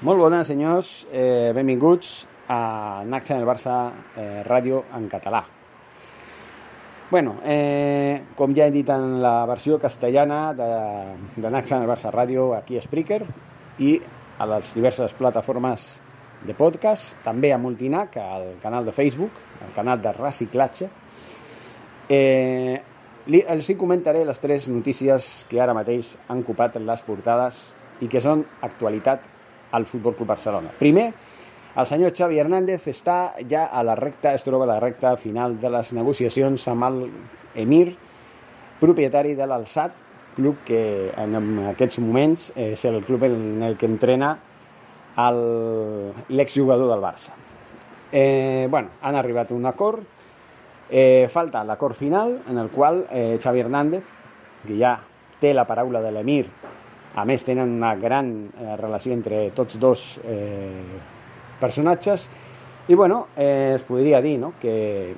Molt bones, senyors. Eh, benvinguts a Naxa en el Barça eh, Ràdio en català. bueno, eh, com ja he dit en la versió castellana de, de Naxa en el Barça Ràdio aquí a Spreaker i a les diverses plataformes de podcast, també a Multinac, al canal de Facebook, al canal de reciclatge. Eh, li, els hi comentaré les tres notícies que ara mateix han ocupat les portades i que són actualitat al Futbol Club Barcelona. Primer, el senyor Xavi Hernández està ja a la recta, es troba a la recta final de les negociacions amb el Emir, propietari de l'Alçat, club que en aquests moments és el club en el que entrena l'exjugador del Barça. Eh, bueno, han arribat a un acord, eh, falta l'acord final en el qual eh, Xavi Hernández, que ja té la paraula de l'Emir a més, tenen una gran eh, relació entre tots dos eh, personatges i, bueno, eh, es podria dir no? que,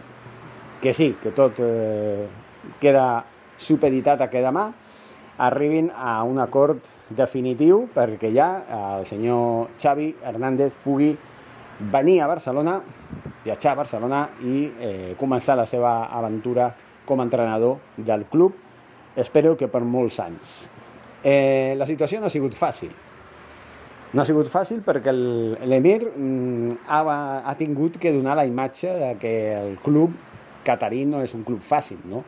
que sí, que tot eh, queda supeditat a que demà arribin a un acord definitiu perquè ja el senyor Xavi Hernández pugui venir a Barcelona, viatjar a Barcelona i eh, començar la seva aventura com a entrenador del club, espero que per molts anys. Eh, la situació no ha sigut fàcil. No ha sigut fàcil perquè l'Emir mm, ha, ha tingut que donar la imatge de que el club catarí no és un club fàcil, no?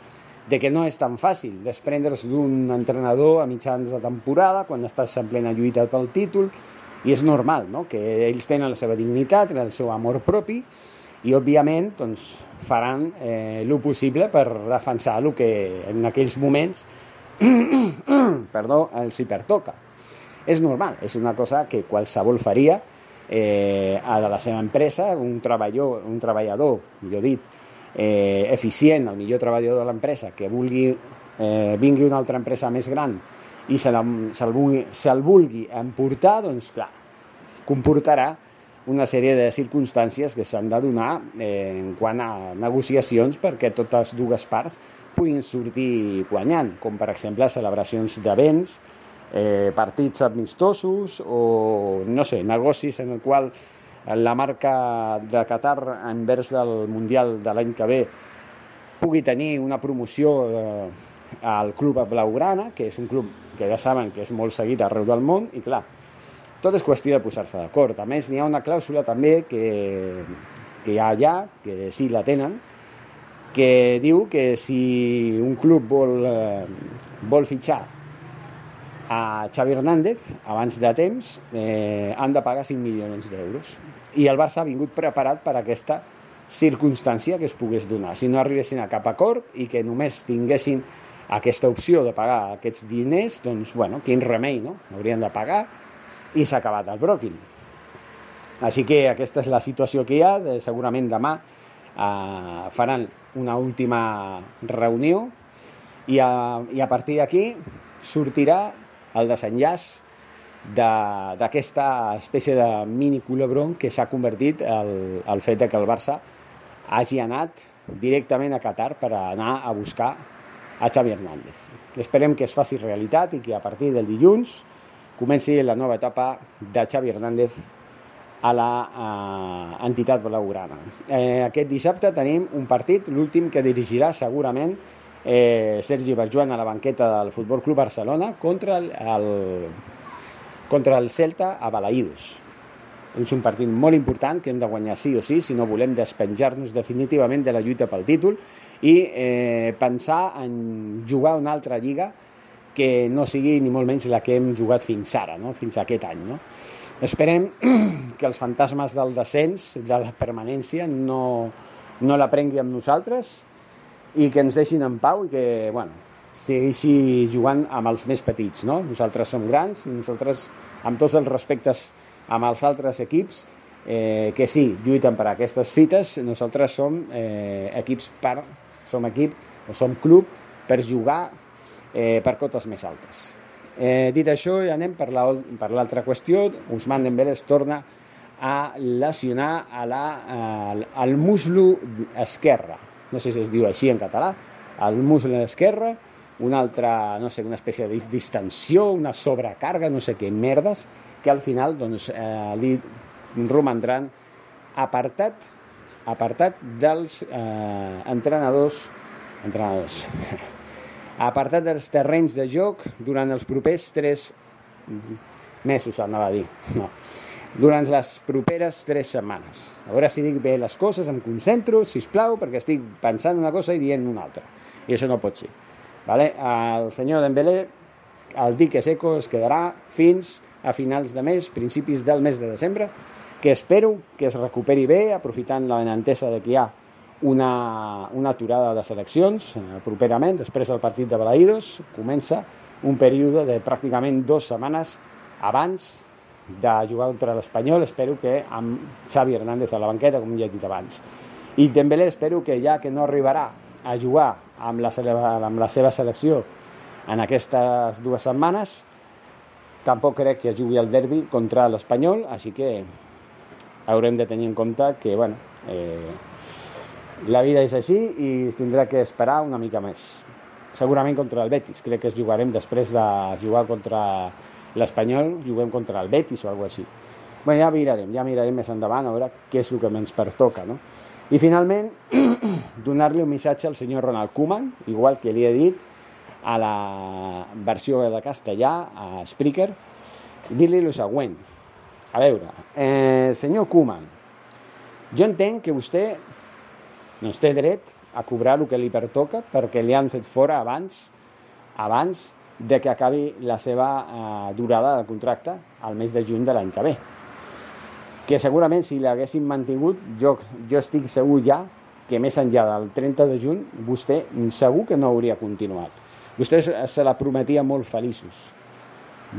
de que no és tan fàcil desprendre's d'un entrenador a mitjans de temporada quan estàs en plena lluita pel títol i és normal no? que ells tenen la seva dignitat, el seu amor propi i òbviament doncs, faran eh, el possible per defensar el que en aquells moments perdó, els hi pertoca. És normal, és una cosa que qualsevol faria eh, a la seva empresa, un treballador, un treballador millor dit, eh, eficient, el millor treballador de l'empresa, que vulgui, eh, vingui una altra empresa més gran i se'l se vulgui, se vulgui emportar, doncs clar, comportarà una sèrie de circumstàncies que s'han de donar eh, en quant a negociacions perquè totes dues parts puguin sortir guanyant, com per exemple celebracions d'events, eh, partits amistosos o, no sé, negocis en el qual la marca de Qatar envers del Mundial de l'any que ve pugui tenir una promoció eh, al club Blaugrana, que és un club que ja saben que és molt seguit arreu del món, i clar, tot és qüestió de posar-se d'acord. A més, n'hi ha una clàusula també que, que hi ha allà, que sí la tenen, que diu que si un club vol, eh, vol fitxar a Xavi Hernández abans de temps eh, han de pagar 5 milions d'euros. I el Barça ha vingut preparat per aquesta circumstància que es pogués donar. Si no arribessin a cap acord i que només tinguessin aquesta opció de pagar aquests diners doncs bueno, quin remei, no? Haurien de pagar i s'ha acabat el bròquil. Així que aquesta és la situació que hi ha. Segurament demà eh, faran una última reunió i a, i a partir d'aquí sortirà el desenllaç d'aquesta de, espècie de mini culebron que s'ha convertit el, el fet de que el Barça hagi anat directament a Qatar per anar a buscar a Xavi Hernández. Esperem que es faci realitat i que a partir del dilluns comenci la nova etapa de Xavi Hernández a la entitat blaugrana. Eh, aquest dissabte tenim un partit, l'últim que dirigirà segurament eh, Sergi Barjuan a la banqueta del Futbol Club Barcelona contra el, el, contra el Celta a Balaïdos. És un partit molt important que hem de guanyar sí o sí si no volem despenjar-nos definitivament de la lluita pel títol i eh, pensar en jugar una altra lliga que no sigui ni molt menys la que hem jugat fins ara, no? fins aquest any. No? Esperem que els fantasmes del descens, de la permanència, no, no la prengui amb nosaltres i que ens deixin en pau i que, bueno, segueixi jugant amb els més petits, no? Nosaltres som grans i nosaltres, amb tots els respectes amb els altres equips, eh, que sí, lluiten per aquestes fites, nosaltres som eh, equips per, som equip o som club per jugar eh, per cotes més altes. Eh, dit això, ja anem per l'altra la, qüestió. Usman Dembélé es torna a lesionar a la, al, al muslo esquerre. No sé si es diu així en català. Al muslo esquerre, una altra, no sé, una espècie de distensió, una sobrecàrrega, no sé què merdes, que al final doncs, eh, li romandran apartat apartat dels eh, entrenadors entrenadors apartat dels terrenys de joc durant els propers tres mesos, anava a dir. No. Durant les properes tres setmanes. A veure si dic bé les coses, em concentro, si plau, perquè estic pensant una cosa i dient una altra. I això no pot ser. Vale? El senyor Dembélé, el dique seco, es quedarà fins a finals de mes, principis del mes de desembre, que espero que es recuperi bé, aprofitant la benentesa de que hi ha una, una aturada de seleccions eh, properament, després del partit de Balaïdos, comença un període de pràcticament dues setmanes abans de jugar contra l'Espanyol, espero que amb Xavi Hernández a la banqueta, com ja he dit abans. I Dembélé espero que ja que no arribarà a jugar amb la, amb la seva selecció en aquestes dues setmanes, tampoc crec que jugui el derbi contra l'Espanyol, així que haurem de tenir en compte que, bueno, eh, la vida és així i tindrà que esperar una mica més. Segurament contra el Betis. Crec que es jugarem després de jugar contra l'Espanyol, juguem contra el Betis o alguna així. Bé, ja mirarem, ja mirarem més endavant a veure què és el que ens pertoca, no? I finalment, donar-li un missatge al senyor Ronald Koeman, igual que li he dit a la versió de castellà, a Spreaker, dir-li el següent. A veure, eh, senyor Koeman, jo entenc que vostè doncs té dret a cobrar el que li pertoca perquè li han fet fora abans abans de que acabi la seva eh, durada de contracte al mes de juny de l'any que ve. Que segurament si l'haguessin mantingut, jo, jo estic segur ja que més enllà del 30 de juny vostè segur que no hauria continuat. Vostè se la prometia molt feliços,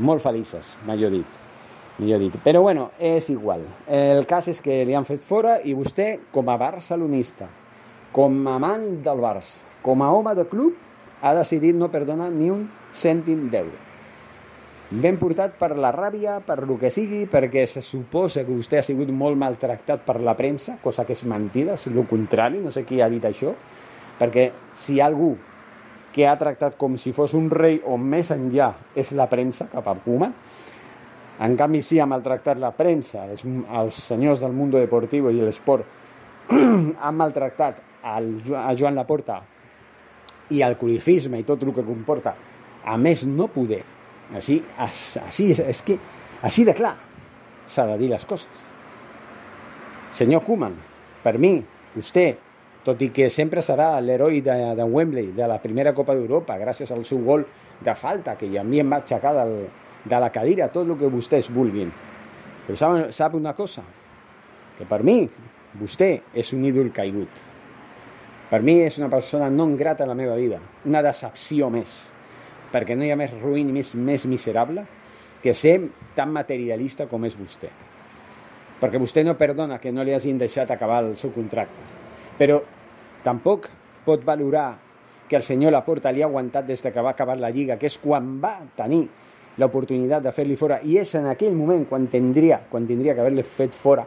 molt felices, millor dit. Millor dit. Però bueno, és igual. El cas és que li han fet fora i vostè, com a barcelonista, com a amant del Barça, com a home de club, ha decidit no perdonar ni un cèntim d'euro. Ben portat per la ràbia, per lo que sigui, perquè se suposa que vostè ha sigut molt maltractat per la premsa, cosa que és mentida, és el contrari, no sé qui ha dit això, perquè si algú que ha tractat com si fos un rei o més enllà és la premsa cap a Puma, en canvi sí ha maltractat la premsa, els, els senyors del món deportiu i l'esport han maltractat al, a Joan Laporta i al colifisme i tot el que comporta, a més no poder, així, així, és que, així de clar s'ha de dir les coses. Senyor Koeman, per mi, vostè, tot i que sempre serà l'heroi de, de Wembley, de la primera Copa d'Europa, gràcies al seu gol de falta, que ja mi em va aixecar del, de la cadira, tot el que vostès vulguin. Però sap, sap una cosa? Que per mi, vostè és un ídol caigut. Per mi és una persona no grata a la meva vida, una decepció més, perquè no hi ha més ruïn i més, més miserable que ser tan materialista com és vostè. Perquè vostè no perdona que no li hagin deixat acabar el seu contracte. Però tampoc pot valorar que el senyor Laporta li ha aguantat des que va acabar la Lliga, que és quan va tenir l'oportunitat de fer-li fora, i és en aquell moment quan tindria, quan tindria que haver-li fet fora,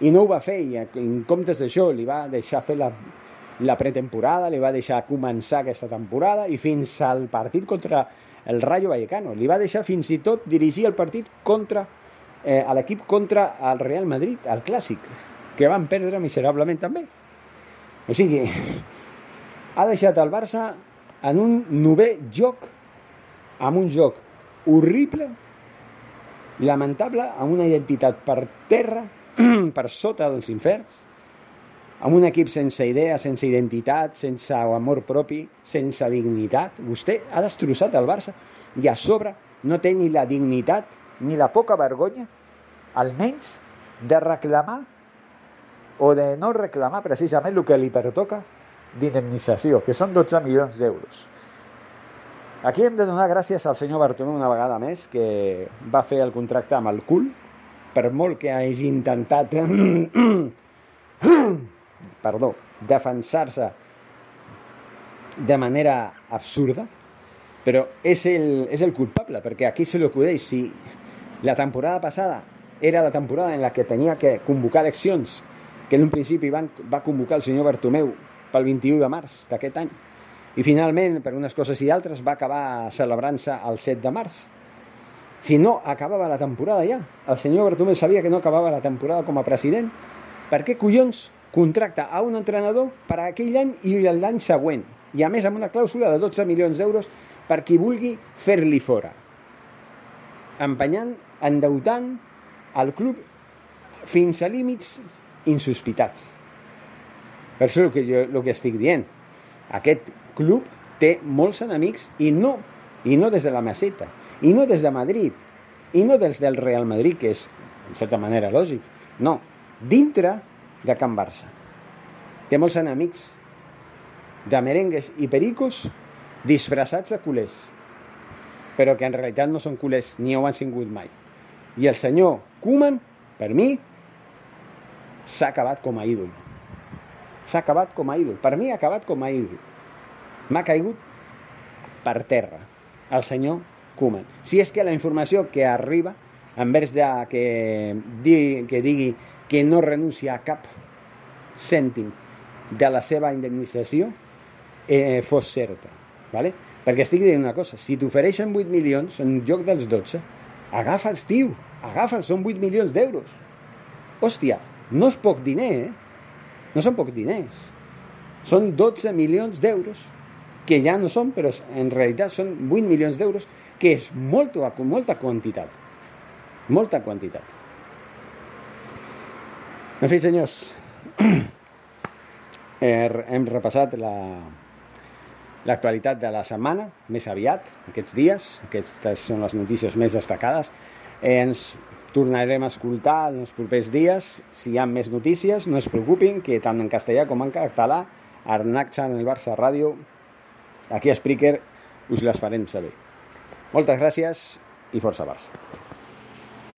i no ho va fer, i en comptes d'això li va deixar fer la, la pretemporada, li va deixar començar aquesta temporada i fins al partit contra el Rayo Vallecano. Li va deixar fins i tot dirigir el partit contra eh, a l'equip contra el Real Madrid, el clàssic, que van perdre miserablement també. O sigui, ha deixat el Barça en un nové joc, amb un joc horrible, lamentable, amb una identitat per terra, per sota dels inferns, amb un equip sense idea, sense identitat, sense amor propi, sense dignitat. Vostè ha destrossat el Barça i a sobre no té ni la dignitat ni la poca vergonya, almenys, de reclamar o de no reclamar precisament el que li pertoca d'indemnització, que són 12 milions d'euros. Aquí hem de donar gràcies al senyor Bartomeu una vegada més, que va fer el contracte amb el cul, per molt que hagi intentat perdó, defensar-se de manera absurda, però és el, és el culpable, perquè aquí se li acudeix. Si la temporada passada era la temporada en la que tenia que convocar eleccions, que en un principi van, va convocar el senyor Bartomeu pel 21 de març d'aquest any, i finalment, per unes coses i altres, va acabar celebrant-se el 7 de març. Si no acabava la temporada ja, el senyor Bartomeu sabia que no acabava la temporada com a president, per què collons contracta a un entrenador per a aquell any i l'any següent, i a més amb una clàusula de 12 milions d'euros per qui vulgui fer-li fora, empenyant, endeutant el club fins a límits insospitats. Per això el que, jo, el que estic dient, aquest club té molts enemics i no, i no des de la Meseta, i no des de Madrid, i no des del Real Madrid, que és, en certa manera, lògic. No, dintre de Can Barça. Té molts enemics de merengues i pericos disfressats de culers, però que en realitat no són culers ni ho han sigut mai. I el senyor Koeman, per mi, s'ha acabat com a ídol. S'ha acabat com a ídol. Per mi ha acabat com a ídol. M'ha caigut per terra el senyor Koeman. Si és que la informació que arriba, envers de que, digui, que digui que no renuncia a cap cèntim de la seva indemnització eh, fos certa. ¿vale? Perquè estic dient una cosa, si t'ofereixen 8 milions en lloc dels 12, agafa'ls, tio, agafa'ls, són 8 milions d'euros. Hòstia, no és poc diner, eh? No són poc diners. Són 12 milions d'euros, que ja no són, però en realitat són 8 milions d'euros, que és molta, molta quantitat. Molta quantitat. En fi, senyors, hem repassat la, de la setmana, més aviat, aquests dies. Aquestes són les notícies més destacades. Ens tornarem a escoltar en els propers dies. Si hi ha més notícies, no es preocupin, que tant en castellà com en català, Arnac en el Barça Ràdio, aquí a Spreaker, us les farem saber. Moltes gràcies i força Barça.